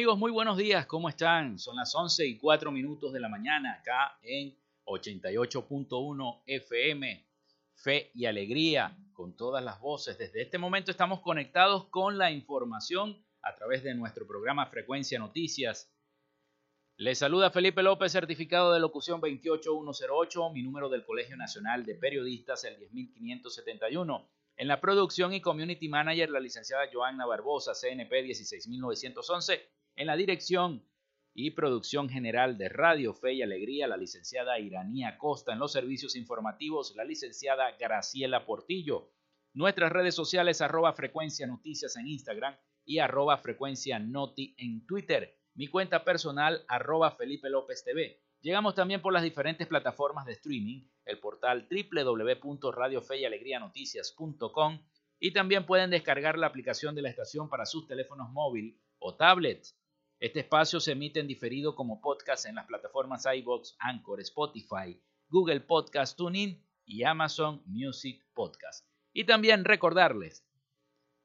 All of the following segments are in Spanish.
Amigos, muy buenos días, ¿cómo están? Son las 11 y 4 minutos de la mañana acá en 88.1 FM. Fe y alegría con todas las voces. Desde este momento estamos conectados con la información a través de nuestro programa Frecuencia Noticias. Les saluda Felipe López, certificado de locución 28108, mi número del Colegio Nacional de Periodistas, el 10571. En la producción y community manager, la licenciada Joanna Barbosa, CNP 16911 en la dirección y producción general de Radio Fe y Alegría, la licenciada Iranía Costa. En los servicios informativos, la licenciada Graciela Portillo. Nuestras redes sociales, arroba frecuencia noticias en Instagram y arroba frecuencia noti en Twitter. Mi cuenta personal, arroba Felipe López TV. Llegamos también por las diferentes plataformas de streaming, el portal www.radiofeyalegrianoticias.com y también pueden descargar la aplicación de la estación para sus teléfonos móviles o tablets. Este espacio se emite en diferido como podcast en las plataformas iBox, Anchor, Spotify, Google Podcast Tuning y Amazon Music Podcast. Y también recordarles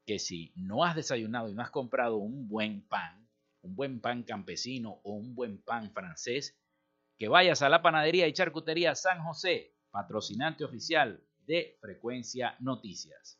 que si no has desayunado y no has comprado un buen pan, un buen pan campesino o un buen pan francés, que vayas a la panadería y charcutería San José, patrocinante oficial de Frecuencia Noticias.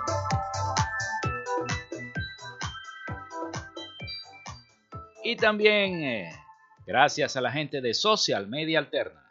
Y también eh, gracias a la gente de Social Media Alterna.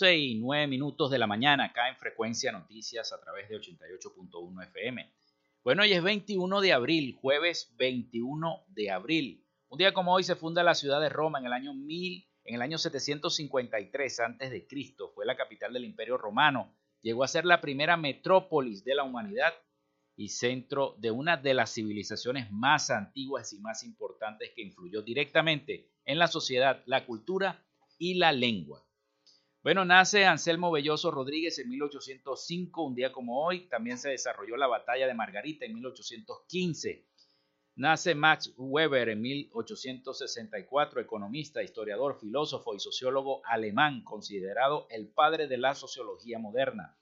11 y 9 minutos de la mañana acá en Frecuencia Noticias a través de 88.1 FM. Bueno, hoy es 21 de abril, jueves 21 de abril. Un día como hoy se funda la ciudad de Roma en el año 1000, en el año 753 antes de Cristo. Fue la capital del Imperio Romano. Llegó a ser la primera metrópolis de la humanidad y centro de una de las civilizaciones más antiguas y más importantes que influyó directamente en la sociedad, la cultura y la lengua. Bueno, nace Anselmo Belloso Rodríguez en 1805, un día como hoy. También se desarrolló la batalla de Margarita en 1815. Nace Max Weber en 1864, economista, historiador, filósofo y sociólogo alemán, considerado el padre de la sociología moderna.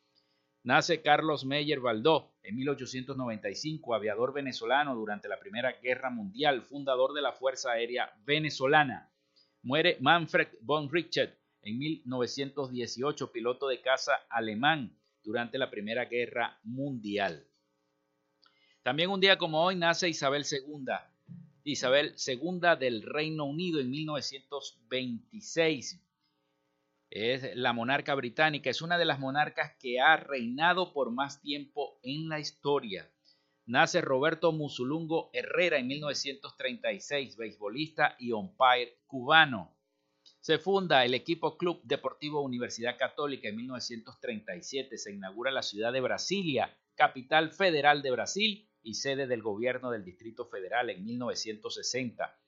Nace Carlos Meyer Baldó en 1895, aviador venezolano durante la Primera Guerra Mundial, fundador de la Fuerza Aérea Venezolana. Muere Manfred von Richthofen en 1918, piloto de caza alemán durante la Primera Guerra Mundial. También un día como hoy nace Isabel II, Isabel II del Reino Unido en 1926. Es la monarca británica, es una de las monarcas que ha reinado por más tiempo en la historia. Nace Roberto Musulungo Herrera en 1936, beisbolista y umpire cubano. Se funda el equipo Club Deportivo Universidad Católica en 1937. Se inaugura la ciudad de Brasilia, capital federal de Brasil y sede del gobierno del Distrito Federal en 1960.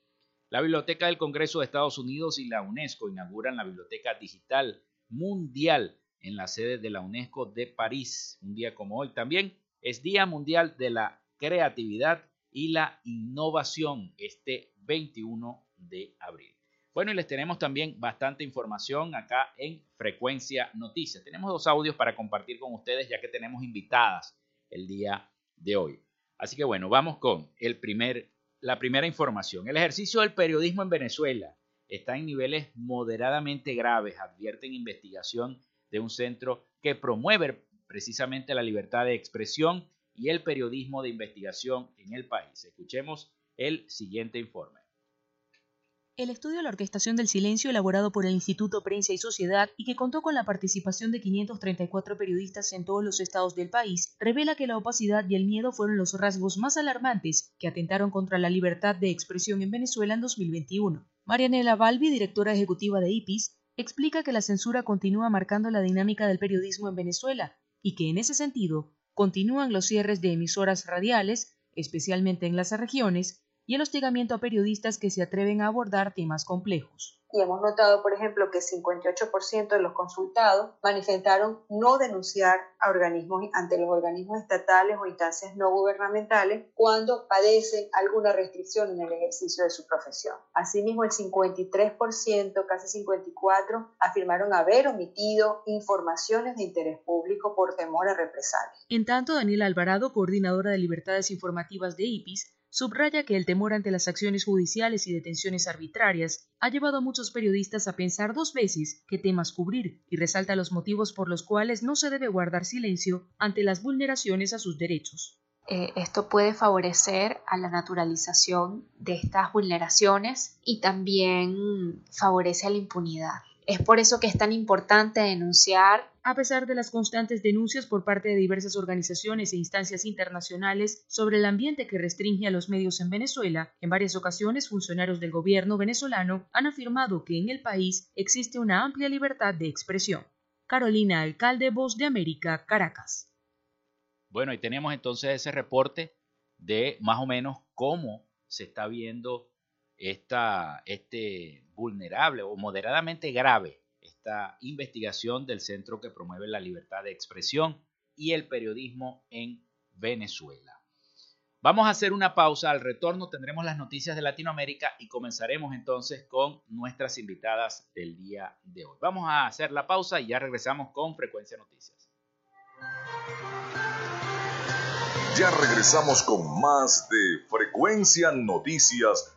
La Biblioteca del Congreso de Estados Unidos y la UNESCO inauguran la Biblioteca Digital Mundial en la sede de la UNESCO de París. Un día como hoy también es Día Mundial de la Creatividad y la Innovación este 21 de abril. Bueno, y les tenemos también bastante información acá en Frecuencia Noticias. Tenemos dos audios para compartir con ustedes ya que tenemos invitadas el día de hoy. Así que bueno, vamos con el primer, la primera información. El ejercicio del periodismo en Venezuela está en niveles moderadamente graves, advierte en investigación de un centro que promueve precisamente la libertad de expresión y el periodismo de investigación en el país. Escuchemos el siguiente informe. El estudio de la orquestación del silencio elaborado por el Instituto Prensa y Sociedad y que contó con la participación de 534 periodistas en todos los estados del país revela que la opacidad y el miedo fueron los rasgos más alarmantes que atentaron contra la libertad de expresión en Venezuela en 2021. Marianela Balbi, directora ejecutiva de IPIS, explica que la censura continúa marcando la dinámica del periodismo en Venezuela y que en ese sentido continúan los cierres de emisoras radiales, especialmente en las regiones, y el hostigamiento a periodistas que se atreven a abordar temas complejos. Y hemos notado, por ejemplo, que 58% de los consultados manifestaron no denunciar a organismos ante los organismos estatales o instancias no gubernamentales cuando padecen alguna restricción en el ejercicio de su profesión. Asimismo, el 53%, casi 54%, afirmaron haber omitido informaciones de interés público por temor a represalias. En tanto, Daniela Alvarado, coordinadora de libertades informativas de IPIS, subraya que el temor ante las acciones judiciales y detenciones arbitrarias ha llevado a muchos periodistas a pensar dos veces qué temas cubrir y resalta los motivos por los cuales no se debe guardar silencio ante las vulneraciones a sus derechos. Eh, esto puede favorecer a la naturalización de estas vulneraciones y también favorece a la impunidad. Es por eso que es tan importante denunciar. A pesar de las constantes denuncias por parte de diversas organizaciones e instancias internacionales sobre el ambiente que restringe a los medios en Venezuela, en varias ocasiones funcionarios del gobierno venezolano han afirmado que en el país existe una amplia libertad de expresión. Carolina Alcalde, Voz de América, Caracas. Bueno, y tenemos entonces ese reporte de más o menos cómo se está viendo esta, este vulnerable o moderadamente grave esta investigación del Centro que promueve la libertad de expresión y el periodismo en Venezuela. Vamos a hacer una pausa. Al retorno tendremos las noticias de Latinoamérica y comenzaremos entonces con nuestras invitadas del día de hoy. Vamos a hacer la pausa y ya regresamos con Frecuencia Noticias. Ya regresamos con más de Frecuencia Noticias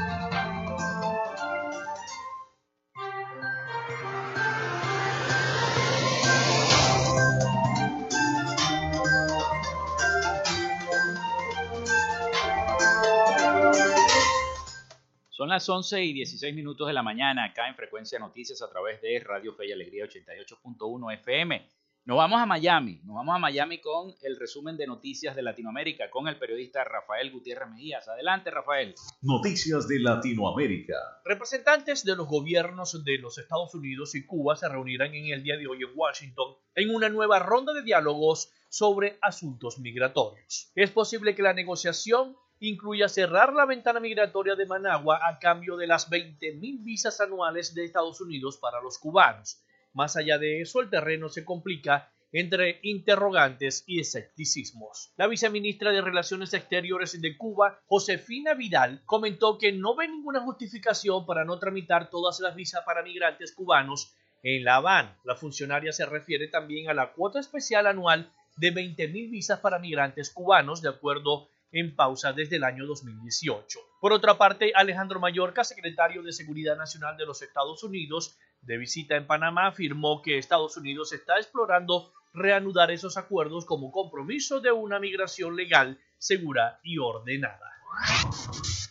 Las 11 y 16 minutos de la mañana acá en Frecuencia Noticias a través de Radio Fe y Alegría 88.1 FM. Nos vamos a Miami, nos vamos a Miami con el resumen de noticias de Latinoamérica con el periodista Rafael Gutiérrez Mejías. Adelante, Rafael. Noticias de Latinoamérica. Representantes de los gobiernos de los Estados Unidos y Cuba se reunirán en el día de hoy en Washington en una nueva ronda de diálogos sobre asuntos migratorios. Es posible que la negociación incluya cerrar la ventana migratoria de Managua a cambio de las 20.000 visas anuales de Estados Unidos para los cubanos. Más allá de eso, el terreno se complica entre interrogantes y escepticismos. La viceministra de Relaciones Exteriores de Cuba, Josefina Vidal, comentó que no ve ninguna justificación para no tramitar todas las visas para migrantes cubanos en La Habana. La funcionaria se refiere también a la cuota especial anual de 20.000 visas para migrantes cubanos, de acuerdo en pausa desde el año 2018. Por otra parte, Alejandro Mayorca, secretario de Seguridad Nacional de los Estados Unidos, de visita en Panamá, afirmó que Estados Unidos está explorando reanudar esos acuerdos como compromiso de una migración legal, segura y ordenada.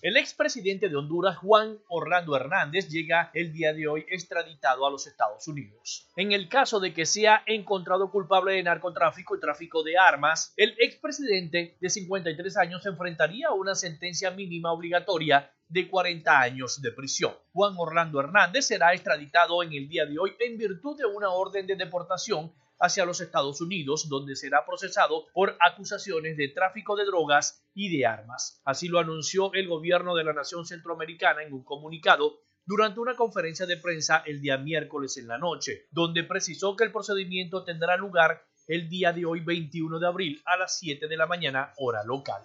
El expresidente de Honduras, Juan Orlando Hernández, llega el día de hoy extraditado a los Estados Unidos. En el caso de que sea encontrado culpable de narcotráfico y tráfico de armas, el expresidente de 53 años enfrentaría una sentencia mínima obligatoria de 40 años de prisión. Juan Orlando Hernández será extraditado en el día de hoy en virtud de una orden de deportación hacia los Estados Unidos, donde será procesado por acusaciones de tráfico de drogas y de armas. Así lo anunció el gobierno de la nación centroamericana en un comunicado durante una conferencia de prensa el día miércoles en la noche, donde precisó que el procedimiento tendrá lugar el día de hoy 21 de abril a las 7 de la mañana hora local.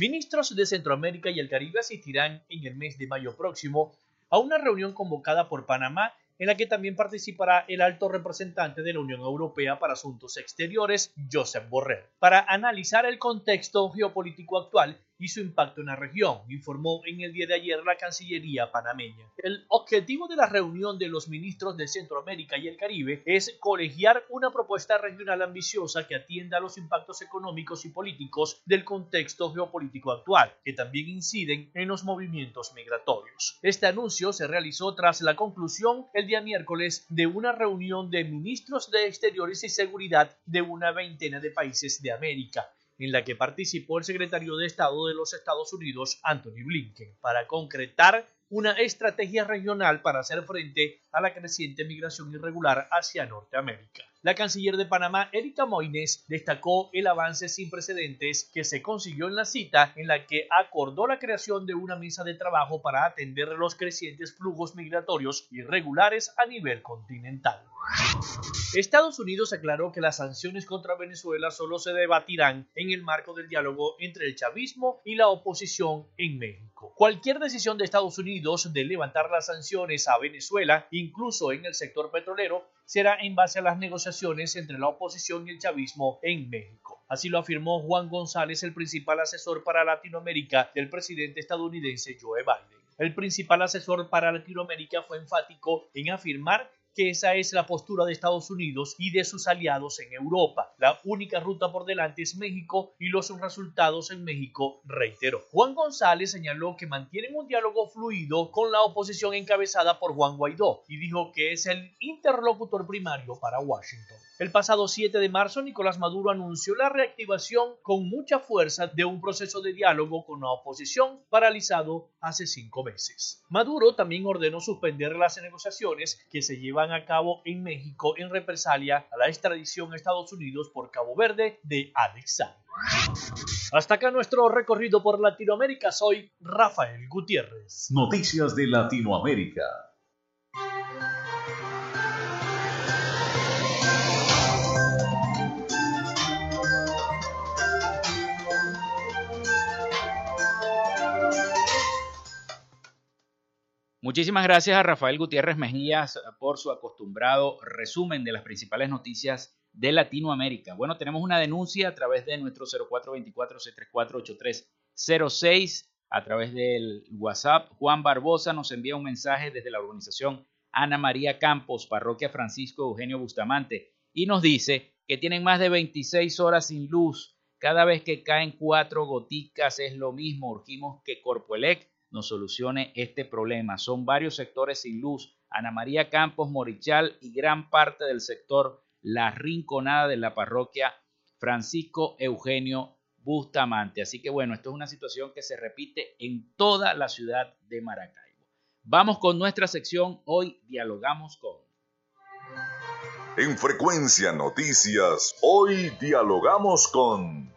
Ministros de Centroamérica y el Caribe asistirán en el mes de mayo próximo a una reunión convocada por Panamá en la que también participará el alto representante de la Unión Europea para Asuntos Exteriores, Josep Borrell, para analizar el contexto geopolítico actual su impacto en la región, informó en el día de ayer la Cancillería panameña. El objetivo de la reunión de los ministros de Centroamérica y el Caribe es colegiar una propuesta regional ambiciosa que atienda a los impactos económicos y políticos del contexto geopolítico actual, que también inciden en los movimientos migratorios. Este anuncio se realizó tras la conclusión el día miércoles de una reunión de ministros de Exteriores y Seguridad de una veintena de países de América en la que participó el secretario de Estado de los Estados Unidos, Anthony Blinken, para concretar una estrategia regional para hacer frente a la creciente migración irregular hacia Norteamérica. La canciller de Panamá, Erika Moines, destacó el avance sin precedentes que se consiguió en la cita en la que acordó la creación de una mesa de trabajo para atender los crecientes flujos migratorios irregulares a nivel continental. Estados Unidos aclaró que las sanciones contra Venezuela solo se debatirán en el marco del diálogo entre el chavismo y la oposición en México. Cualquier decisión de Estados Unidos de levantar las sanciones a Venezuela, incluso en el sector petrolero, será en base a las negociaciones entre la oposición y el chavismo en México. Así lo afirmó Juan González, el principal asesor para Latinoamérica del presidente estadounidense Joe Biden. El principal asesor para Latinoamérica fue enfático en afirmar que esa es la postura de Estados Unidos y de sus aliados en Europa. La única ruta por delante es México y los resultados en México, reiteró. Juan González señaló que mantienen un diálogo fluido con la oposición encabezada por Juan Guaidó y dijo que es el interlocutor primario para Washington. El pasado 7 de marzo, Nicolás Maduro anunció la reactivación con mucha fuerza de un proceso de diálogo con la oposición paralizado hace cinco meses. Maduro también ordenó suspender las negociaciones que se llevan a cabo en México en represalia a la extradición a Estados Unidos por Cabo Verde de Alexander. Hasta acá nuestro recorrido por Latinoamérica. Soy Rafael Gutiérrez. Noticias de Latinoamérica. Muchísimas gracias a Rafael Gutiérrez Mejías por su acostumbrado resumen de las principales noticias de Latinoamérica. Bueno, tenemos una denuncia a través de nuestro 0424-634-8306, a través del WhatsApp. Juan Barbosa nos envía un mensaje desde la organización Ana María Campos, Parroquia Francisco Eugenio Bustamante, y nos dice que tienen más de 26 horas sin luz. Cada vez que caen cuatro goticas es lo mismo. Urgimos que Corpoelec nos solucione este problema. Son varios sectores sin luz. Ana María Campos, Morichal y gran parte del sector La Rinconada de la parroquia Francisco Eugenio Bustamante. Así que bueno, esto es una situación que se repite en toda la ciudad de Maracaibo. Vamos con nuestra sección. Hoy dialogamos con... En Frecuencia Noticias, hoy dialogamos con...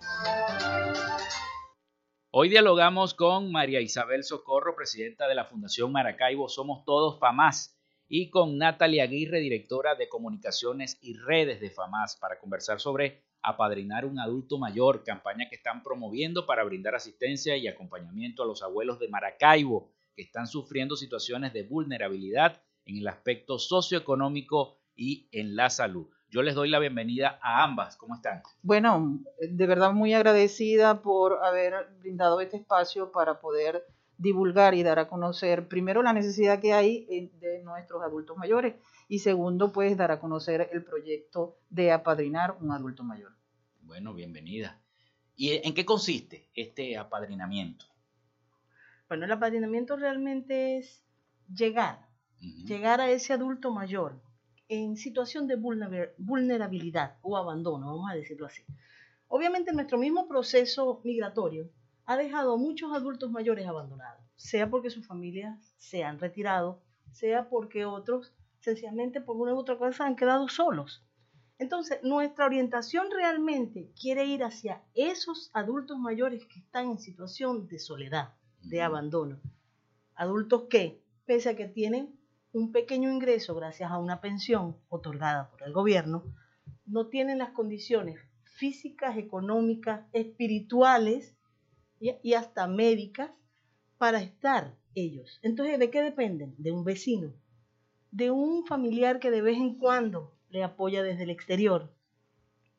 Hoy dialogamos con María Isabel Socorro, presidenta de la Fundación Maracaibo Somos Todos FAMAS, y con Natalia Aguirre, directora de Comunicaciones y Redes de FAMAS, para conversar sobre apadrinar un adulto mayor, campaña que están promoviendo para brindar asistencia y acompañamiento a los abuelos de Maracaibo que están sufriendo situaciones de vulnerabilidad en el aspecto socioeconómico y en la salud. Yo les doy la bienvenida a ambas. ¿Cómo están? Bueno, de verdad muy agradecida por haber brindado este espacio para poder divulgar y dar a conocer primero la necesidad que hay de nuestros adultos mayores y segundo, pues dar a conocer el proyecto de apadrinar un adulto mayor. Bueno, bienvenida. ¿Y en qué consiste este apadrinamiento? Bueno, el apadrinamiento realmente es llegar, llegar a ese adulto mayor en situación de vulnerabilidad o abandono, vamos a decirlo así. Obviamente nuestro mismo proceso migratorio ha dejado a muchos adultos mayores abandonados, sea porque sus familias se han retirado, sea porque otros sencillamente por una u otra cosa han quedado solos. Entonces, nuestra orientación realmente quiere ir hacia esos adultos mayores que están en situación de soledad, de abandono. Adultos que, pese a que tienen un pequeño ingreso gracias a una pensión otorgada por el gobierno, no tienen las condiciones físicas, económicas, espirituales y, hasta médicas para estar ellos. Entonces, ¿de qué dependen? De un vecino, de un familiar que de vez en cuando le apoya desde el exterior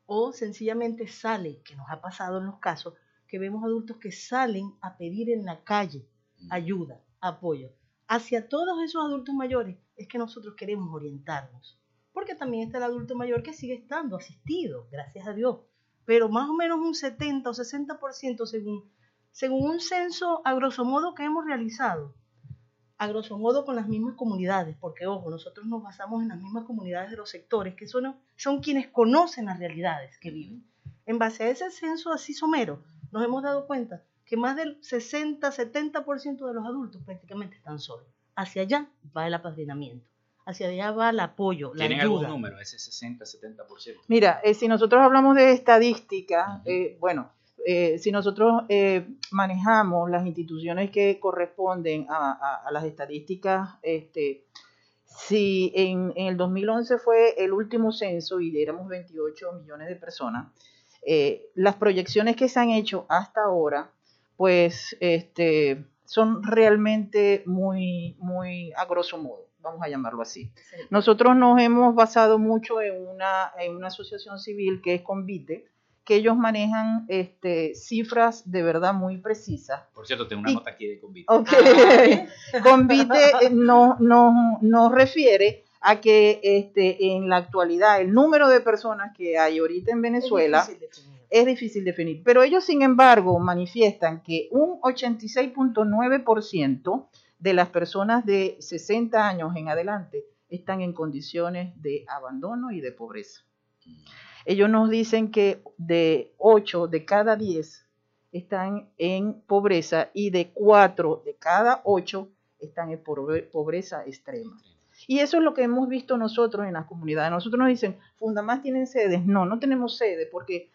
o sencillamente sale, que nos ha pasado en los casos, que vemos adultos que salen a pedir en la calle ayuda, apoyo hacia todos esos adultos mayores es que nosotros queremos orientarnos. Porque también está el adulto mayor que sigue estando asistido, gracias a Dios. Pero más o menos un 70 o 60% según, según un censo a grosso modo que hemos realizado. A grosso modo con las mismas comunidades, porque ojo, nosotros nos basamos en las mismas comunidades de los sectores, que son, son quienes conocen las realidades que viven. En base a ese censo así somero, nos hemos dado cuenta que más del 60-70% de los adultos prácticamente están solos. Hacia allá va el apadrinamiento. Hacia allá va el apoyo, la ¿Tienen algún número, ese 60-70%? Mira, eh, si nosotros hablamos de estadística, eh, bueno, eh, si nosotros manejamos las instituciones que corresponden a, las estadísticas, este, si en, en, el 2011 fue el último censo y éramos 28 millones de personas, las proyecciones que se han hecho hasta ahora pues este, son realmente muy, muy a grosso modo, vamos a llamarlo así. Nosotros nos hemos basado mucho en una, en una asociación civil que es Convite, que ellos manejan este, cifras de verdad muy precisas. Por cierto, tengo una nota aquí de Convite. Convite eh, nos no, no refiere a que este, en la actualidad el número de personas que hay ahorita en Venezuela es difícil definir. Pero ellos, sin embargo, manifiestan que un 86.9% de las personas de 60 años en adelante están en condiciones de abandono y de pobreza. Ellos nos dicen que de 8 de cada 10 están en pobreza y de 4 de cada 8 están en pobreza extrema. Y eso es lo que hemos visto nosotros en las comunidades. Nosotros nos dicen, Fundamás tienen sedes. No, no tenemos sede porque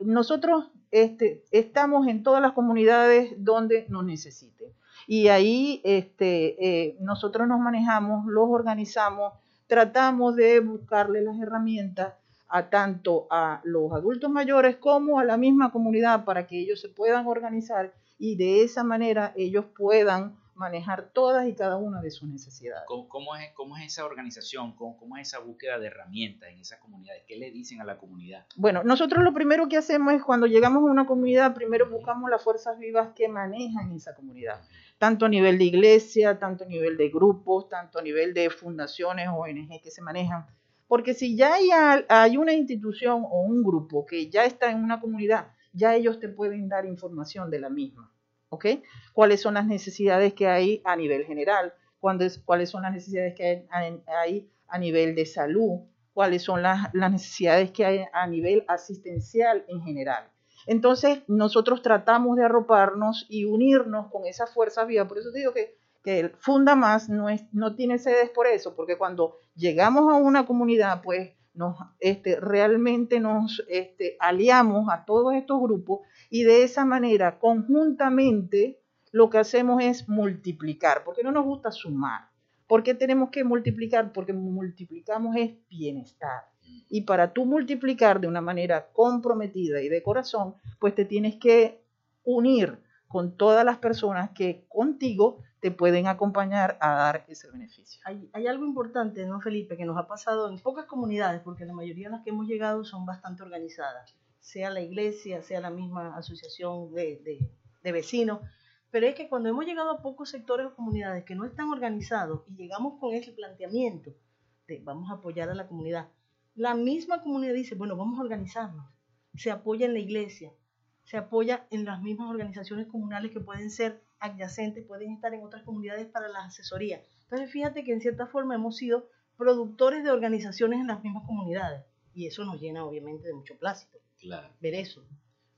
nosotros este, estamos en todas las comunidades donde nos necesiten. Y ahí este, eh, nosotros nos manejamos, los organizamos, tratamos de buscarle las herramientas a tanto a los adultos mayores como a la misma comunidad para que ellos se puedan organizar y de esa manera ellos puedan manejar todas y cada una de sus necesidades. ¿Cómo, es, cómo es esa organización? ¿Cómo, ¿Cómo, es esa búsqueda de herramientas en esas comunidades? ¿Qué le dicen a la comunidad? Bueno, nosotros lo primero que hacemos es cuando llegamos a una comunidad, primero buscamos las fuerzas vivas que manejan esa comunidad, tanto a nivel de iglesia, tanto a nivel de grupos, tanto a nivel de fundaciones, ONG que se manejan. Porque si ya hay, hay una institución o un grupo que ya está en una comunidad, ya ellos te pueden dar información de la misma ¿ok? ¿Cuáles son las necesidades que hay a nivel general? ¿Cuáles son las necesidades que hay a nivel de salud? ¿Cuáles son las, necesidades que hay a nivel asistencial en general? Entonces, nosotros tratamos de arroparnos y unirnos con esa fuerza viva. Por eso te digo que, que Funda Más no tiene sedes por eso, porque cuando llegamos a una comunidad, pues nos, este, realmente nos este, aliamos a todos estos grupos y de esa manera, conjuntamente, lo que hacemos es multiplicar, porque no nos gusta sumar. ¿Por qué tenemos que multiplicar? Porque multiplicamos es bienestar. Y para tú multiplicar de una manera comprometida y de corazón, pues te tienes que unir con todas las personas que contigo te pueden acompañar a dar ese beneficio. Hay, algo importante, ¿no, Felipe? Que nos ha pasado en pocas comunidades, porque la mayoría de las que hemos llegado son bastante organizadas sea la iglesia, sea la misma asociación de, vecinos, pero es que cuando hemos llegado a pocos sectores o comunidades que no están organizados y llegamos con ese planteamiento de vamos a apoyar a la comunidad, la misma comunidad dice, bueno, vamos a organizarnos, se apoya en la iglesia, se apoya en las mismas organizaciones comunales que pueden ser adyacentes, pueden estar en otras comunidades para la asesoría. Entonces fíjate que en cierta forma hemos sido productores de organizaciones en las mismas comunidades y eso nos llena obviamente de mucho plástico ver eso.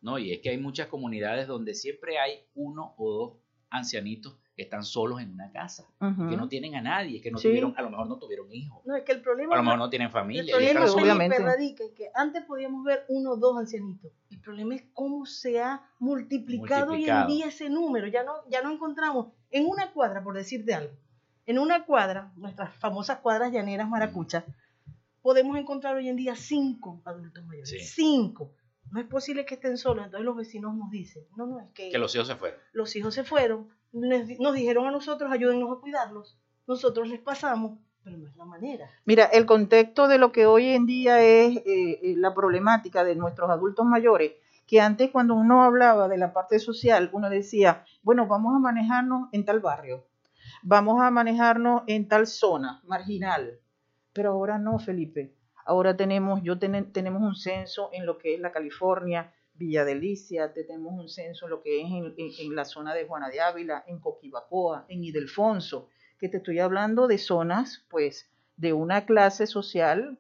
No, y es que hay muchas comunidades donde siempre hay uno o dos ancianitos que están solos en una casa, que no tienen a nadie, que no tuvieron, a lo mejor no tuvieron hijos. No, es que el problema. A lo mejor no tienen familia. El problema obviamente. radica en que antes podíamos ver uno o dos ancianitos. El problema es cómo se ha multiplicado, hoy en día ese número. Ya no, ya no encontramos en una cuadra, por decirte algo, en una cuadra, nuestras famosas cuadras llaneras maracuchas, podemos encontrar hoy en día cinco adultos mayores. Cinco. No es posible que estén solos. Entonces los vecinos nos dicen, no, no, es que... Que los hijos se fueron. Los hijos se fueron. Nos dijeron a nosotros, ayúdennos a cuidarlos. Nosotros les pasamos, pero no es la manera. Mira, el contexto de lo que hoy en día es eh, eh, la problemática de nuestros adultos mayores, que antes cuando uno hablaba de la parte social, uno decía, bueno, vamos a manejarnos en tal barrio, vamos a manejarnos en tal zona marginal, pero ahora no, Felipe. Ahora tenemos, yo tenemos un censo en lo que es la California, Villa Delicia, tenemos un censo en lo que es en, la zona de Juana de Ávila, en Coquibacoa, en Idelfonso, que te estoy hablando de zonas, pues, de una clase social,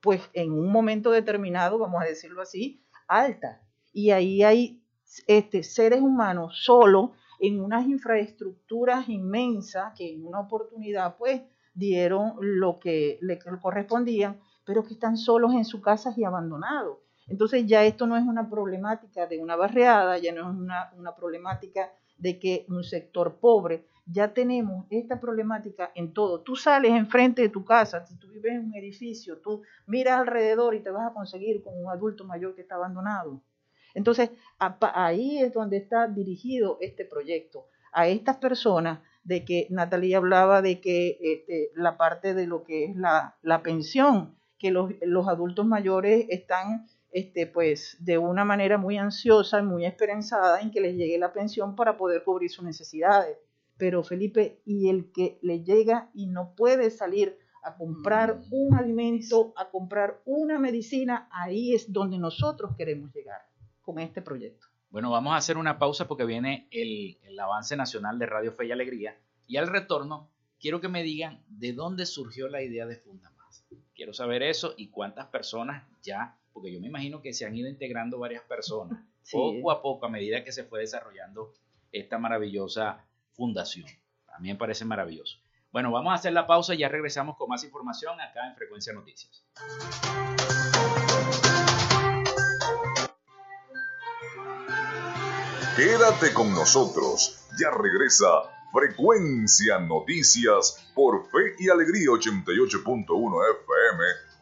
pues, en un momento determinado, vamos a decirlo así, alta. Y ahí hay este, seres humanos solo en unas infraestructuras inmensas que en una oportunidad, pues, dieron lo que le correspondían, pero que están solos en sus casas y abandonados. Entonces ya esto no es una problemática de una barriada, ya no es una, una problemática de que un sector pobre, ya tenemos esta problemática en todo. Tú sales enfrente de tu casa, si tú vives en un edificio, tú miras alrededor y te vas a conseguir con un adulto mayor que está abandonado. Entonces, ahí es donde está dirigido este proyecto, a estas personas de que Natalia hablaba de que este, la parte de lo que es la, pensión, que los, adultos mayores están este, pues, de una manera muy ansiosa y muy esperanzada en que les llegue la pensión para poder cubrir sus necesidades. Pero Felipe, y el que le llega y no puede salir a comprar mm. un alimento, a comprar una medicina, ahí es donde nosotros queremos llegar con este proyecto. Bueno, vamos a hacer una pausa porque viene el, avance nacional de Radio Fe y Alegría. Y al retorno, quiero que me digan de dónde surgió la idea de Funda Más. Quiero saber eso y cuántas personas ya, porque yo me imagino que se han ido integrando varias personas poco a poco a medida que se fue desarrollando esta maravillosa fundación. A mí me parece maravilloso. Bueno, vamos a hacer la pausa y ya regresamos con más información acá en Frecuencia Noticias. Quédate con nosotros. Ya regresa Frecuencia Noticias por Fe y Alegría 88.1 FM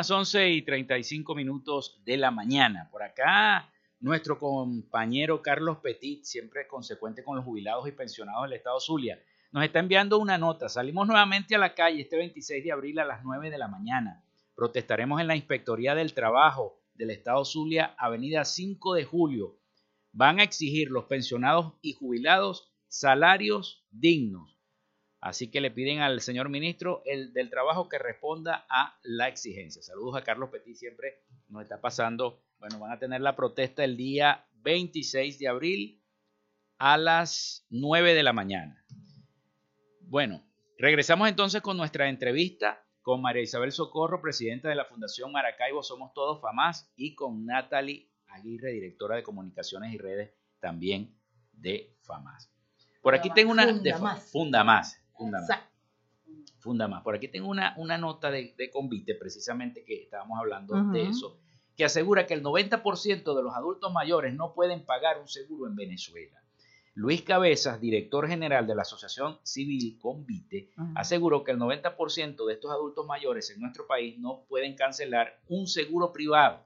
Las 11 y 35 minutos de la mañana. Por acá, nuestro compañero Carlos Petit, siempre consecuente con los jubilados y pensionados del Estado Zulia, nos está enviando una nota. Salimos nuevamente a la calle este 26 de abril a las 9 de la mañana. Protestaremos en la Inspectoría del Trabajo del Estado Zulia, Avenida 5 de Julio. Van a exigir los pensionados y jubilados salarios dignos Así que le piden al señor ministro el, del Trabajo que responda a la exigencia. Saludos a Carlos Petit, siempre nos está pasando. Bueno, van a tener la protesta el día 26 de abril a las 9 de la mañana. Bueno, regresamos entonces con nuestra entrevista con María Isabel Socorro, presidenta de la Fundación Maracaibo Somos Todos FAMAS, y con Natalie Aguirre, directora de Comunicaciones y Redes también de FAMAS. Por aquí tengo una... de Funda más Funda más. Por aquí tengo una, una nota de, de, Convite, precisamente que estábamos hablando de eso, que asegura que el 90% de los adultos mayores no pueden pagar un seguro en Venezuela. Luis Cabezas, director general de la Asociación Civil Convite, aseguró que el 90% de estos adultos mayores en nuestro país no pueden cancelar un seguro privado.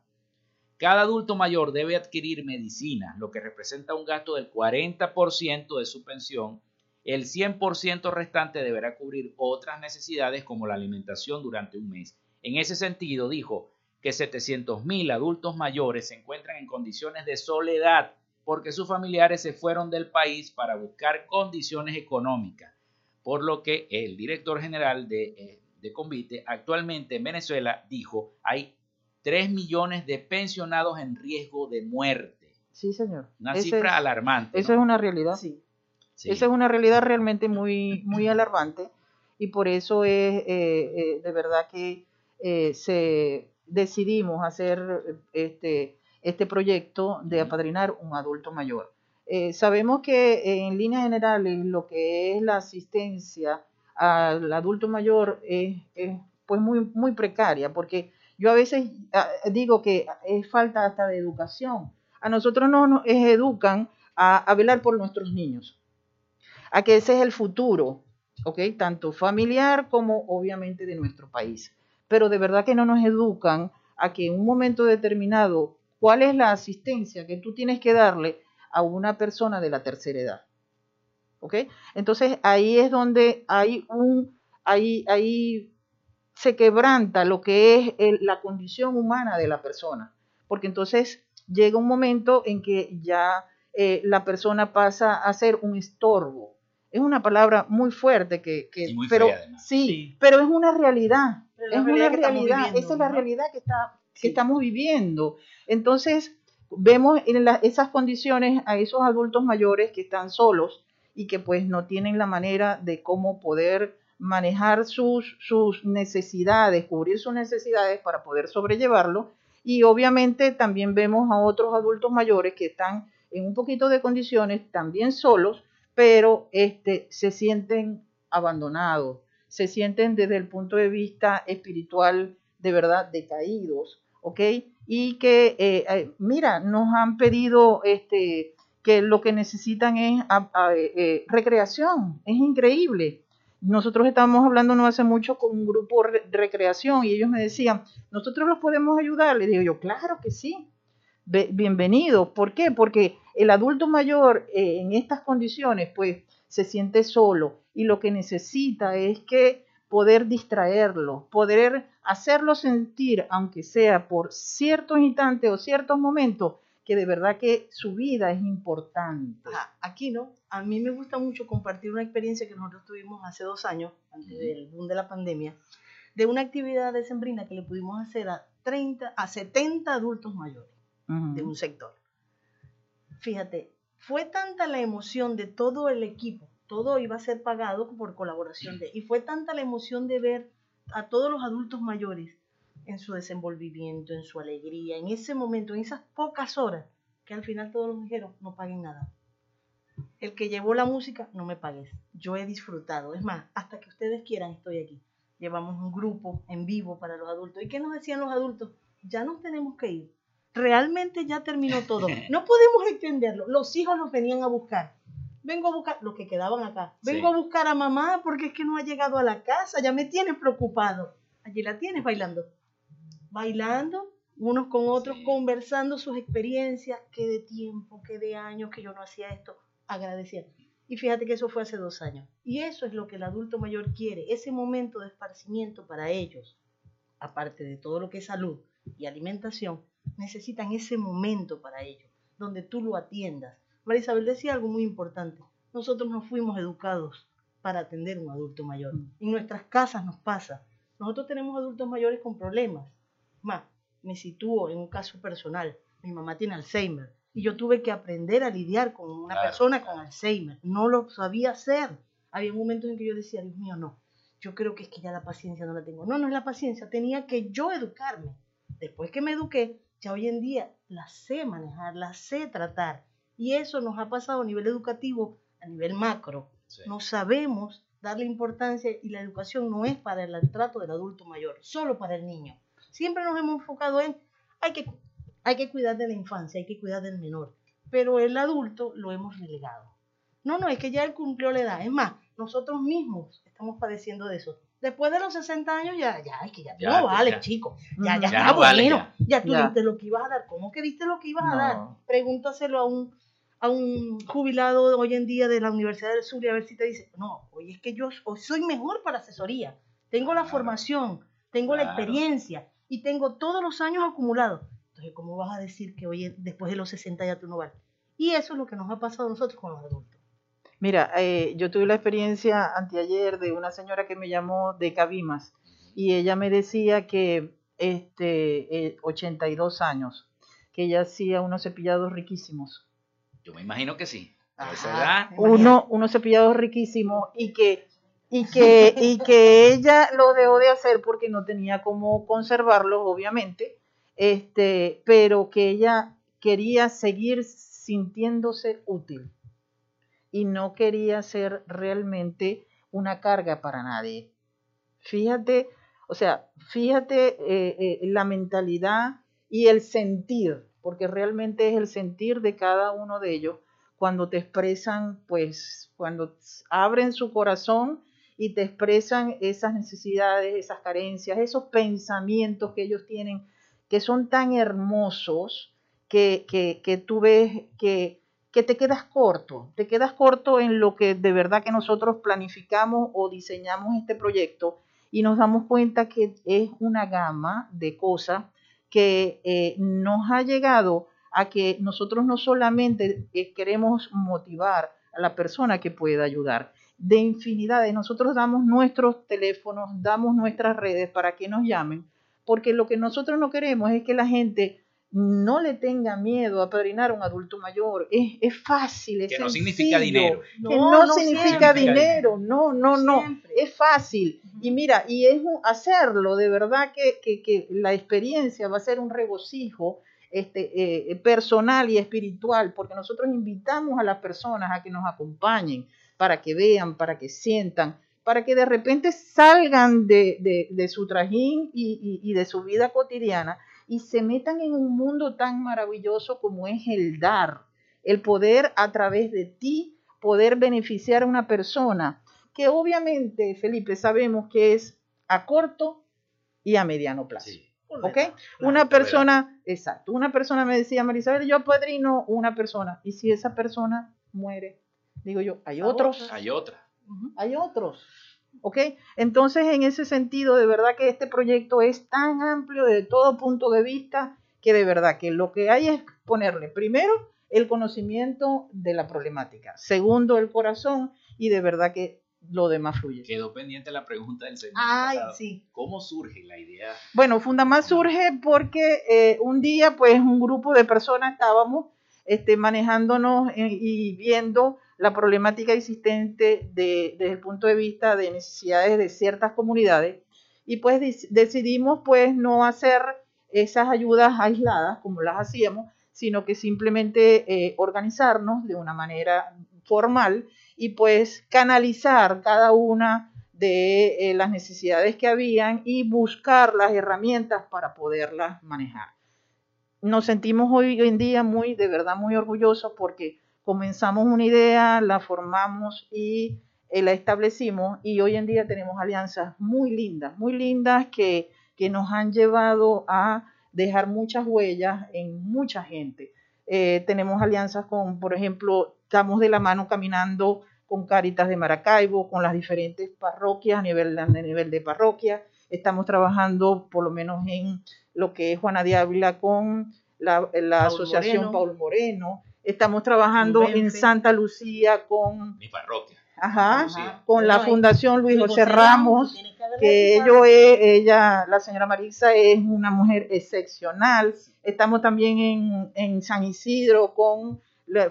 Cada adulto mayor debe adquirir medicina, lo que representa un gasto del 40% de su pensión el 100% restante deberá cubrir otras necesidades como la alimentación durante un mes. En ese sentido, dijo que 700.000 adultos mayores se encuentran en condiciones de soledad porque sus familiares se fueron del país para buscar condiciones económicas, por lo que el director general de, eh, de Convite actualmente en Venezuela dijo hay 3 millones de pensionados en riesgo de muerte. Sí, señor. Una cifra alarmante. Eso es una realidad. Sí. Esa es una realidad realmente muy, muy alarmante y por eso es eh, eh, de verdad que eh, se decidimos hacer este, este proyecto de apadrinar un adulto mayor. sabemos que en líneas generales lo que es la asistencia al adulto mayor es, pues muy, muy precaria, porque yo a veces ah, digo que es falta hasta de educación. A nosotros no nos educan a velar por nuestros niños a que ese es el futuro, ¿ok? Tanto familiar como obviamente de nuestro país. Pero de verdad que no nos educan a que en un momento determinado, ¿cuál es la asistencia que tú tienes que darle a una persona de la tercera edad? ¿Ok? Entonces ahí es donde hay un, ahí, ahí se quebranta lo que es la condición humana de la persona, porque entonces llega un momento en que ya eh, la persona pasa a ser un estorbo, es una palabra muy fuerte que, pero sí, pero es una realidad, es una realidad, esa es la realidad que está que estamos viviendo. Entonces, vemos en esas condiciones a esos adultos mayores que están solos y que pues no tienen la manera de cómo poder manejar sus, sus necesidades, cubrir sus necesidades para poder sobrellevarlo. Y obviamente también vemos a otros adultos mayores que están en un poquito de condiciones también solos, pero este, se sienten abandonados, se sienten desde el punto de vista espiritual de verdad decaídos, ¿ok? Y que, eh, eh, mira, nos han pedido este, que lo que necesitan es eh, recreación, es increíble. Nosotros estábamos hablando no hace mucho con un grupo de recreación y ellos me decían, nosotros los podemos ayudar. Les digo yo, claro que sí, bienvenido. ¿Por qué? Porque el adulto mayor eh, en estas condiciones, pues se siente solo y lo que necesita es que poder distraerlo, poder hacerlo sentir, aunque sea por ciertos instantes o ciertos momentos, que de verdad que su vida es importante. aquí no, a mí me gusta mucho compartir una experiencia que nosotros tuvimos hace dos años, antes del boom de la pandemia, de una actividad de sembrina que le pudimos hacer a 30, a 70 adultos mayores de un sector. Fíjate, fue tanta la emoción de todo el equipo, todo iba a ser pagado por colaboración de, y fue tanta la emoción de ver a todos los adultos mayores en su desenvolvimiento, en su alegría, en ese momento, en esas pocas horas, que al final todos los dijeron, no paguen nada. El que llevó la música, no me pagues. Yo he disfrutado. Es más, hasta que ustedes quieran, estoy aquí. Llevamos un grupo en vivo para los adultos. ¿Y qué nos decían los adultos? Ya nos tenemos que ir. Realmente ya terminó todo. No podemos entenderlo. Los hijos nos venían a buscar. Vengo a buscar los que quedaban acá. Vengo a buscar a mamá porque es que no ha llegado a la casa. Ya me tiene preocupado. Allí la tienes bailando bailando unos con otros, conversando sus experiencias, que de tiempo, que de años que yo no hacía esto, agradeciendo. Y fíjate que eso fue hace dos años. Y eso es lo que el adulto mayor quiere, ese momento de esparcimiento para ellos, aparte de todo lo que es salud y alimentación, necesitan ese momento para ellos, donde tú lo atiendas. María Isabel decía algo muy importante. Nosotros no fuimos educados para atender a un adulto mayor. En nuestras casas nos pasa. Nosotros tenemos adultos mayores con problemas más, me sitúo en un caso personal. Mi mamá tiene Alzheimer y yo tuve que aprender a lidiar con una persona con Alzheimer. No lo sabía hacer. Había momentos en que yo decía, Dios mío, no. Yo creo que es que ya la paciencia no la tengo. No, no es la paciencia. Tenía que yo educarme. Después que me eduqué, ya hoy en día la sé manejar, la sé tratar. Y eso nos ha pasado a nivel educativo, a nivel macro. No sabemos darle importancia y la educación no es para el trato del adulto mayor, solo para el niño. Siempre nos hemos enfocado en, hay que, hay que cuidar de la infancia, hay que cuidar del menor, pero el adulto lo hemos relegado. No, no, es que ya él cumplió la edad. Es más, nosotros mismos estamos padeciendo de eso. Después de los 60 años ya, ya, es que ya, no vale, chico. Ya, ya, está bueno. ya. tú viste lo que ibas a dar. ¿Cómo que viste lo que ibas a dar? Pregúntaselo a un, a un jubilado hoy en día de la Universidad del Sur y a ver si te dice, no, oye, es que yo soy mejor para asesoría. Tengo la formación, tengo la experiencia y tengo todos los años acumulados. Entonces, ¿cómo vas a decir que hoy, después de los 60 ya tú no vales? Y eso es lo que nos ha pasado a nosotros con los adultos. Mira, eh, yo tuve la experiencia anteayer de una señora que me llamó de Cabimas y ella me decía que este 82 eh, años, que ella hacía unos cepillados riquísimos. Yo me imagino que sí. Uno, unos cepillados riquísimos y que y que, y que ella lo dejó de hacer porque no tenía cómo conservarlos, obviamente, este, pero que ella quería seguir sintiéndose útil y no quería ser realmente una carga para nadie. Fíjate, o sea, fíjate eh, eh, la mentalidad y el sentir, porque realmente es el sentir de cada uno de ellos cuando te expresan, pues, cuando abren su corazón y te expresan esas necesidades, esas carencias, esos pensamientos que ellos tienen, que son tan hermosos que, que, tú ves que, que te quedas corto, te quedas corto en lo que de verdad que nosotros planificamos o diseñamos este proyecto y nos damos cuenta que es una gama de cosas que eh, nos ha llegado a que nosotros no solamente eh, queremos motivar a la persona que pueda ayudar, de infinidades. Nosotros damos nuestros teléfonos, damos nuestras redes para que nos llamen, porque lo que nosotros no queremos es que la gente no le tenga miedo a padrinar a un adulto mayor. Es, es fácil, es Que no significa dinero. que no, significa dinero. No, no, no. Es fácil. Y mira, y es hacerlo, de verdad que, que, que, la experiencia va a ser un regocijo este, eh, personal y espiritual, porque nosotros invitamos a las personas a que nos acompañen para que vean, para que sientan, para que de repente salgan de, su trajín y, de su vida cotidiana y se metan en un mundo tan maravilloso como es el dar, el poder a través de ti poder beneficiar a una persona que obviamente, Felipe, sabemos que es a corto y a mediano plazo. ¿Ok? una persona, exacto, una persona me decía, Marisabel, yo padrino una persona, y si esa persona muere, digo yo, hay otros. Hay otras. Hay otros. ¿Ok? Entonces, en ese sentido, de verdad que este proyecto es tan amplio de todo punto de vista que de verdad que lo que hay es ponerle primero el conocimiento de la problemática, segundo el corazón y de verdad que lo demás fluye. Quedó pendiente la pregunta del segmento Ay, sí. ¿Cómo surge la idea? Bueno, Fundamás surge porque eh, un día, pues, un grupo de personas estábamos este, manejándonos y viendo la problemática existente desde el punto de vista de necesidades de ciertas comunidades y pues decidimos pues no hacer esas ayudas aisladas como las hacíamos, sino que simplemente eh, organizarnos de una manera formal y pues canalizar cada una de eh, las necesidades que habían y buscar las herramientas para poderlas manejar. Nos sentimos hoy en día muy, de verdad, muy orgullosos porque comenzamos una idea, la formamos y eh, la establecimos y hoy en día tenemos alianzas muy lindas, muy lindas que, que nos han llevado a dejar muchas huellas en mucha gente. Eh, tenemos alianzas con, por ejemplo, estamos de la mano caminando con Caritas de Maracaibo, con las diferentes parroquias a nivel, a nivel de parroquia. Estamos trabajando por lo menos en lo que es Juana de Ávila con la, Asociación Paul Moreno. Estamos trabajando en Santa Lucía con... Mi parroquia. Ajá, con la Fundación Luis José Ramos, que ello es, ella, la señora Marisa es una mujer excepcional. Estamos también en, en San Isidro con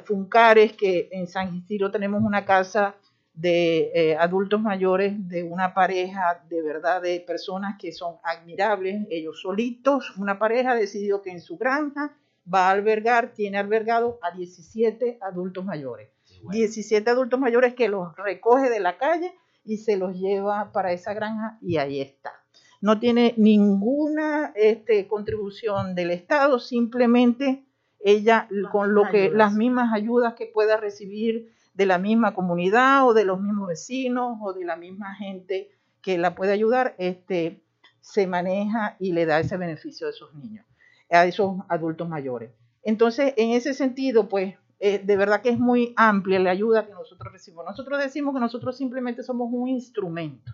Funcares, que en San Isidro tenemos una casa de eh, adultos mayores de una pareja de verdad de personas que son admirables, ellos solitos, una pareja decidió que en su granja va a albergar, tiene albergado a 17 adultos mayores. 17 adultos mayores que los recoge de la calle y se los lleva para esa granja y ahí está. No tiene ninguna este, contribución del Estado, simplemente ella con lo que las mismas ayudas que pueda recibir de la misma comunidad o de los mismos vecinos o de la misma gente que la puede ayudar, este, se maneja y le da ese beneficio a esos niños, a esos adultos mayores. Entonces, en ese sentido, pues, eh, de verdad que es muy amplia la ayuda que nosotros recibimos. Nosotros decimos que nosotros simplemente somos un instrumento,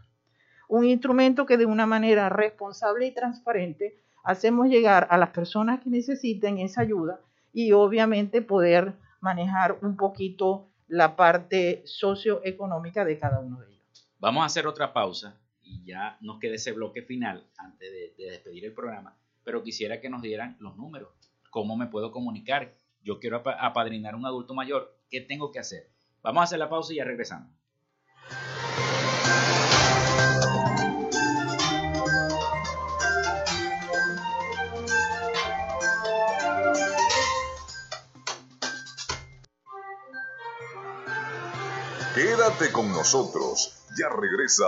un instrumento que de una manera responsable y transparente hacemos llegar a las personas que necesiten esa ayuda y obviamente poder manejar un poquito la parte socioeconómica de cada uno de ellos. Vamos a hacer otra pausa y ya nos queda ese bloque final antes de, despedir el programa, pero quisiera que nos dieran los números, cómo me puedo comunicar. Yo quiero apadrinar a un adulto mayor, ¿qué tengo que hacer? Vamos a hacer la pausa y ya regresamos. Quédate con nosotros. Ya regresa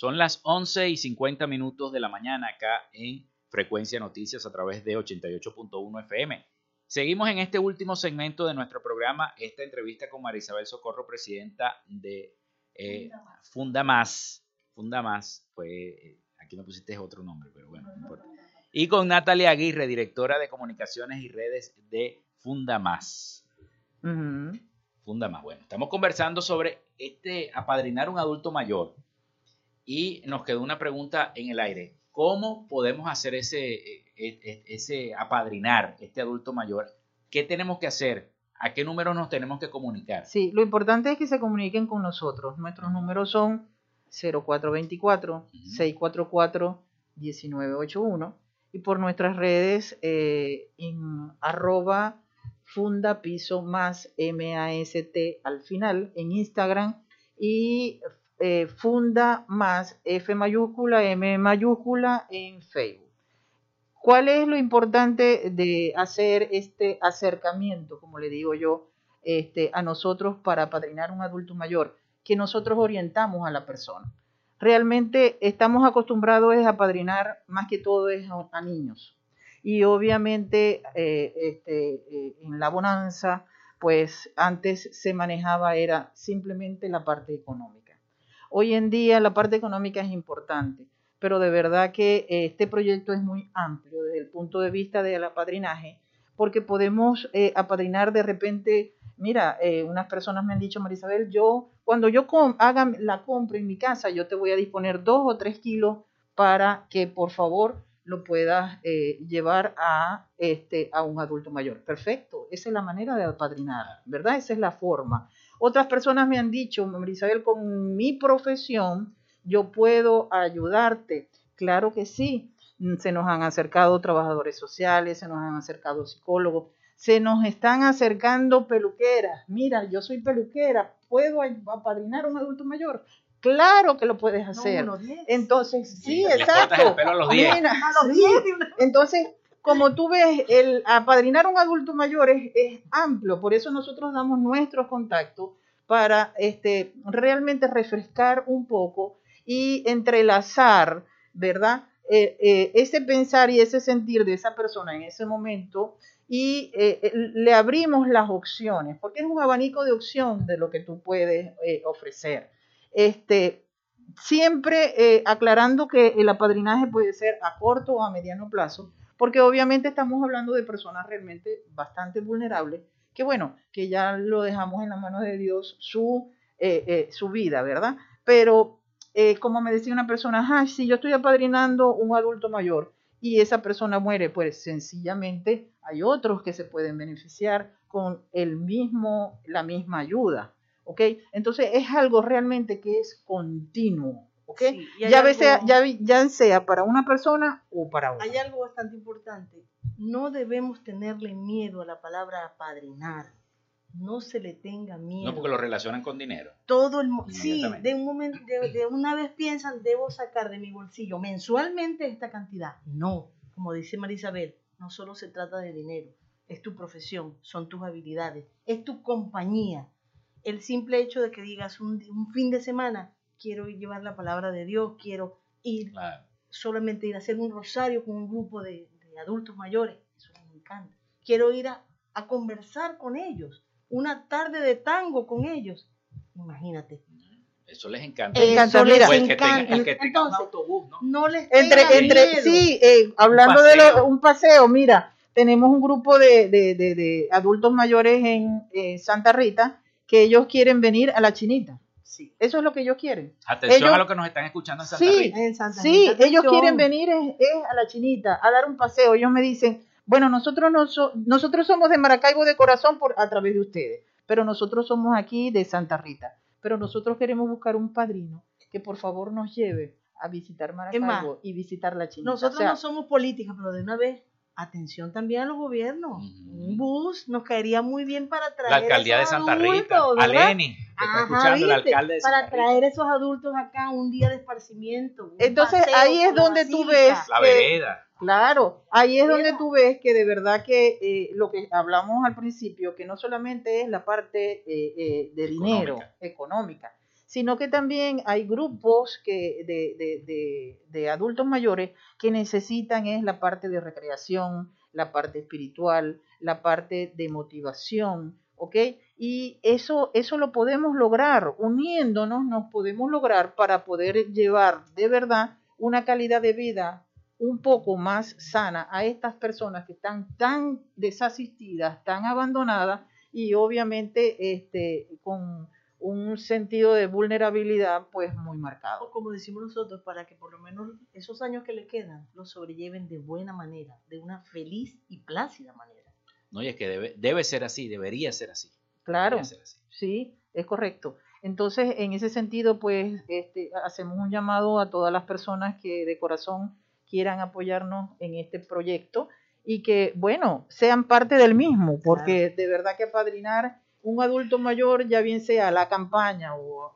Son las 11 y 50 minutos de la mañana acá en Frecuencia Noticias a través de 88.1 FM. Seguimos en este último segmento de nuestro programa, esta entrevista con Marisabel Socorro, presidenta de eh, Funda Más. Funda Más, fue, eh, aquí me pusiste otro nombre, pero bueno, no importa. Y con Natalia Aguirre, directora de comunicaciones y redes de Funda Más. Funda Más. Bueno, estamos conversando sobre este apadrinar un adulto mayor y nos quedó una pregunta en el aire. ¿Cómo podemos hacer ese, e, e, ese apadrinar este adulto mayor? ¿Qué tenemos que hacer? ¿A qué números nos tenemos que comunicar? Sí, lo importante es que se comuniquen con nosotros. Nuestros números son 0424-644-1981 y por nuestras redes eh, en arroba funda piso más MAST al final en Instagram y eh, funda más F mayúscula, M mayúscula en Facebook. ¿Cuál es lo importante de hacer este acercamiento, como le digo yo, este, a nosotros para padrinar un adulto mayor? Que nosotros orientamos a la persona. Realmente estamos acostumbrados a padrinar más que todo a, niños. Y obviamente eh, este, eh, en la bonanza, pues antes se manejaba era simplemente la parte económica. Hoy en día la parte económica es importante pero de verdad que eh, este proyecto es muy amplio desde el punto de vista del apadrinaje, porque podemos eh, apadrinar de repente, mira, eh, unas personas me han dicho, Marisabel, yo cuando yo haga la compra en mi casa, yo te voy a disponer dos o tres kilos para que por favor lo puedas llevar a, este, a un adulto mayor. Perfecto, esa es la manera de apadrinar, ¿verdad? Esa es la forma. Otras personas me han dicho, Marisabel, con mi profesión, yo puedo ayudarte. Claro que sí, se nos han acercado trabajadores sociales, se nos han acercado psicólogos, se nos están acercando peluqueras. Mira, yo soy peluquera, ¿puedo apadrinar a un adulto mayor? Claro que lo puedes hacer. Entonces, sí, exacto. Entonces, como tú ves, el apadrinar a un adulto mayor es, amplio, por eso nosotros damos nuestros contactos para este, realmente refrescar un poco y entrelazar, ¿verdad? Eh, eh, ese pensar y ese sentir de esa persona en ese momento y eh, le abrimos las opciones, porque es un abanico de opción de lo que tú puedes ofrecer. Este, siempre aclarando que el apadrinaje puede ser a corto o a mediano plazo, porque obviamente estamos hablando de personas realmente bastante vulnerables, que bueno, que ya lo dejamos en la mano de Dios su, su vida, ¿verdad? Pero eh, como me decía una persona, ah, si yo estoy apadrinando un adulto mayor y esa persona muere, pues sencillamente hay otros que se pueden beneficiar con el mismo, la misma ayuda. ¿Ok? Entonces es algo realmente que es continuo. ¿Ok? ya, sea, ya, ya sea para una persona o para otra. Hay algo bastante importante. No debemos tenerle miedo a la palabra apadrinar no se le tenga miedo. No, porque lo relacionan con dinero. Todo el sí, de un momento, de, una vez piensan, debo sacar de mi bolsillo mensualmente esta cantidad. No, como dice Marisabel, no solo se trata de dinero, es tu profesión, son tus habilidades, es tu compañía. El simple hecho de que digas un, fin de semana, quiero ir llevar la palabra de Dios, quiero ir solamente ir a hacer un rosario con un grupo de, adultos mayores, eso me encanta. Quiero ir a, a conversar con ellos una tarde de tango con ellos. Imagínate. Eso les encanta. Eso les encanta. Que autobús, ¿no? No les entre, entre, Sí, eh, hablando de un paseo, mira, tenemos un grupo de, de, de, adultos mayores en Santa Rita que ellos quieren venir a la chinita. Sí. Eso es lo que ellos quieren. Atención a lo que nos están escuchando en Santa Rita. En Santa sí, ellos quieren venir a la chinita a dar un paseo. Ellos me dicen, bueno, nosotros, no nosotros somos de Maracaibo de corazón por, a través de ustedes, pero nosotros somos aquí de Santa Rita. Pero nosotros queremos buscar un padrino que por favor nos lleve a visitar Maracaibo y visitar la China. Nosotros no somos políticos, pero de una vez, atención también a los gobiernos. Un bus nos caería muy bien para traer. La alcaldía de Santa Rita, a Lenny, está escuchando el alcalde de Para traer esos adultos acá un día de esparcimiento. Entonces ahí es donde tú ves. La vereda Claro, ahí es donde tú ves que de verdad que eh, lo que hablamos al principio, que no solamente es la parte eh, eh, de dinero, económica, sino que también hay grupos que de, adultos mayores que necesitan es la parte de recreación, la parte espiritual, la parte de motivación, ¿ok? Y eso, eso lo podemos lograr, uniéndonos nos podemos lograr para poder llevar de verdad una calidad de vida un poco más sana a estas personas que están tan desasistidas, tan abandonadas y obviamente este, con un sentido de vulnerabilidad pues muy marcado. como decimos nosotros, para que por lo menos esos años que le quedan los sobrelleven de buena manera, de una feliz y plácida manera. No, y es que debe, debe ser así, debería ser así. Claro, sí, es correcto. Entonces, en ese sentido, pues este, hacemos un llamado a todas las personas que de corazón quieran apoyarnos en este proyecto y que, bueno, sean parte del mismo, porque de verdad que apadrinar un adulto mayor, ya bien sea a la campaña o,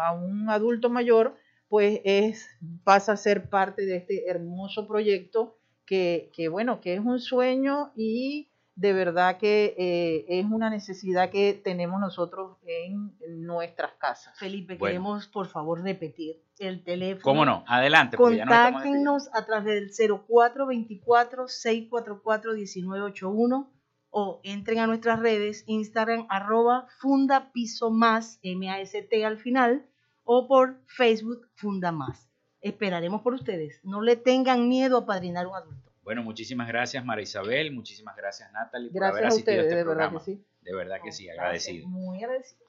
a, un, adulto mayor, pues es, pasa a ser parte de este hermoso proyecto que, que bueno, que es un sueño y de verdad que eh, es una necesidad que tenemos nosotros en, nuestras casas. Felipe, queremos por favor repetir el teléfono. ¿Cómo no? Adelante. Contáctenos a través del 0424-644-1981 o entren a nuestras redes Instagram arroba funda piso más, M-A-S-T al final, o por Facebook funda más. Esperaremos por ustedes. No le tengan miedo a padrinar un adulto. Bueno, muchísimas gracias Mara Isabel, muchísimas gracias Natalie por haber asistido a este de programa. Verdad que sí. De verdad que sí, agradecido. muy agradecido.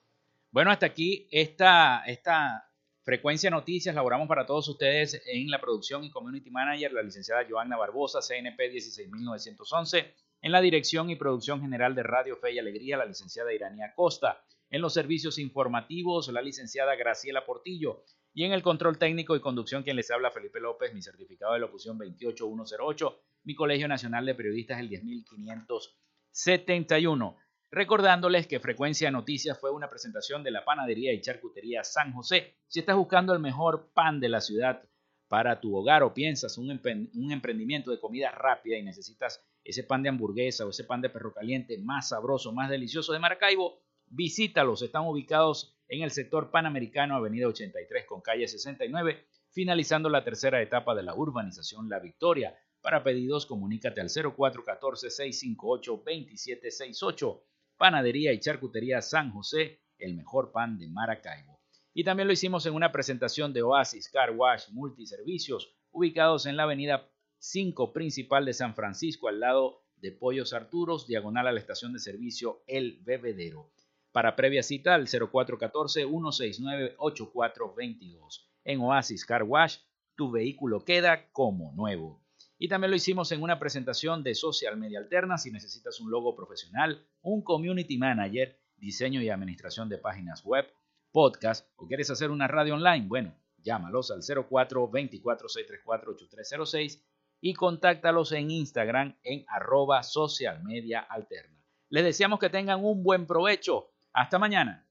Bueno, hasta aquí esta, esta frecuencia noticias. Laboramos para todos ustedes en la producción y community manager, la licenciada Joanna Barbosa, CNP 16911. En la dirección y producción general de Radio Fe y Alegría, la licenciada Iranía Costa. En los servicios informativos, la licenciada Graciela Portillo. Y en el control técnico y conducción, quien les habla, Felipe López, mi certificado de locución 28108, mi Colegio Nacional de Periodistas, el 10571. Recordándoles que Frecuencia Noticias fue una presentación de la panadería y charcutería San José. Si estás buscando el mejor pan de la ciudad para tu hogar o piensas un, emprendimiento de comida rápida y necesitas ese pan de hamburguesa o ese pan de perro caliente más sabroso, más delicioso de Maracaibo, visítalos. Están ubicados en el sector panamericano, avenida 83 con calle 69, finalizando la tercera etapa de la urbanización La Victoria. Para pedidos, comunícate al 0414-658-2768. Panadería y Charcutería San José, el mejor pan de Maracaibo. Y también lo hicimos en una presentación de Oasis Car Wash Multiservicios, ubicados en la avenida 5 principal de San Francisco, al lado de Pollos Arturos, diagonal a la estación de servicio El Bebedero. Para previa cita al 0414-169-8422. En Oasis Car Wash, tu vehículo queda como nuevo. Y también lo hicimos en una presentación de Social Media Alterna. Si necesitas un logo profesional, un community manager, diseño y administración de páginas web, podcast o quieres hacer una radio online, bueno, llámalos al 04 24 634 8306 y contáctalos en Instagram en arroba social. Les deseamos que tengan un buen provecho. Hasta mañana.